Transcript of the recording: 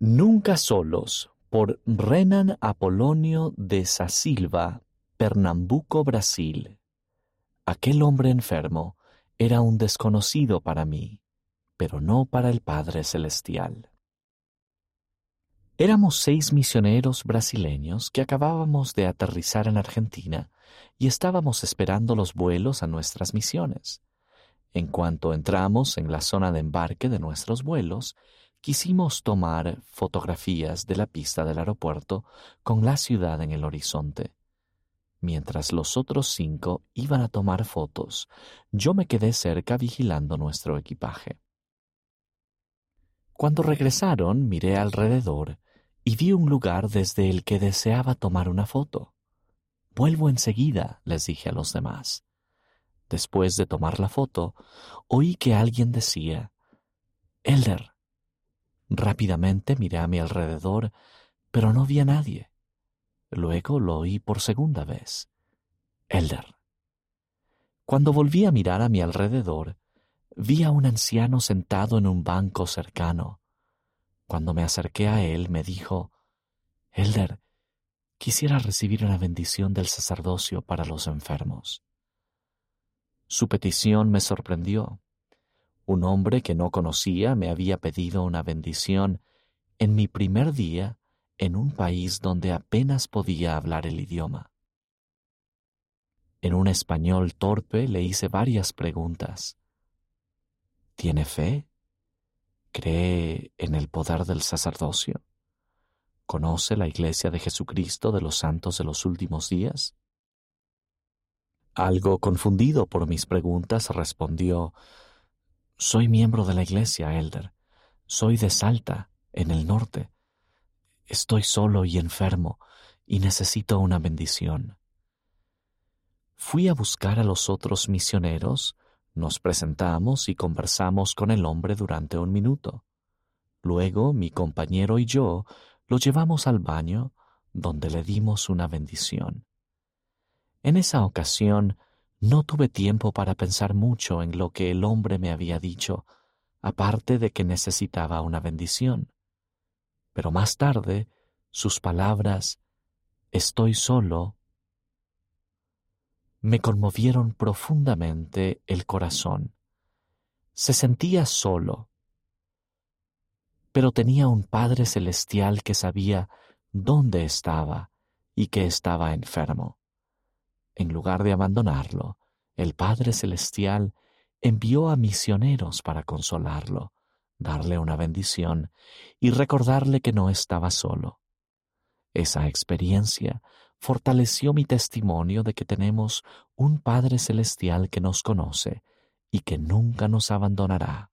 Nunca solos, por Renan Apolonio de Sasilva, Pernambuco, Brasil. Aquel hombre enfermo era un desconocido para mí, pero no para el Padre Celestial. Éramos seis misioneros brasileños que acabábamos de aterrizar en Argentina y estábamos esperando los vuelos a nuestras misiones. En cuanto entramos en la zona de embarque de nuestros vuelos, quisimos tomar fotografías de la pista del aeropuerto con la ciudad en el horizonte. Mientras los otros cinco iban a tomar fotos, yo me quedé cerca vigilando nuestro equipaje. Cuando regresaron, miré alrededor y vi un lugar desde el que deseaba tomar una foto. Vuelvo enseguida, les dije a los demás. Después de tomar la foto, oí que alguien decía, Elder, Rápidamente miré a mi alrededor, pero no vi a nadie. Luego lo oí por segunda vez. Elder. Cuando volví a mirar a mi alrededor, vi a un anciano sentado en un banco cercano. Cuando me acerqué a él, me dijo, Elder, quisiera recibir una bendición del sacerdocio para los enfermos. Su petición me sorprendió. Un hombre que no conocía me había pedido una bendición en mi primer día en un país donde apenas podía hablar el idioma. En un español torpe le hice varias preguntas. ¿Tiene fe? ¿Cree en el poder del sacerdocio? ¿Conoce la Iglesia de Jesucristo de los Santos de los Últimos Días? Algo confundido por mis preguntas, respondió, soy miembro de la iglesia, Elder. Soy de Salta, en el norte. Estoy solo y enfermo y necesito una bendición. Fui a buscar a los otros misioneros, nos presentamos y conversamos con el hombre durante un minuto. Luego mi compañero y yo lo llevamos al baño, donde le dimos una bendición. En esa ocasión no tuve tiempo para pensar mucho en lo que el hombre me había dicho, aparte de que necesitaba una bendición. Pero más tarde, sus palabras, estoy solo, me conmovieron profundamente el corazón. Se sentía solo, pero tenía un Padre Celestial que sabía dónde estaba y que estaba enfermo. En lugar de abandonarlo, el Padre Celestial envió a misioneros para consolarlo, darle una bendición y recordarle que no estaba solo. Esa experiencia fortaleció mi testimonio de que tenemos un Padre Celestial que nos conoce y que nunca nos abandonará.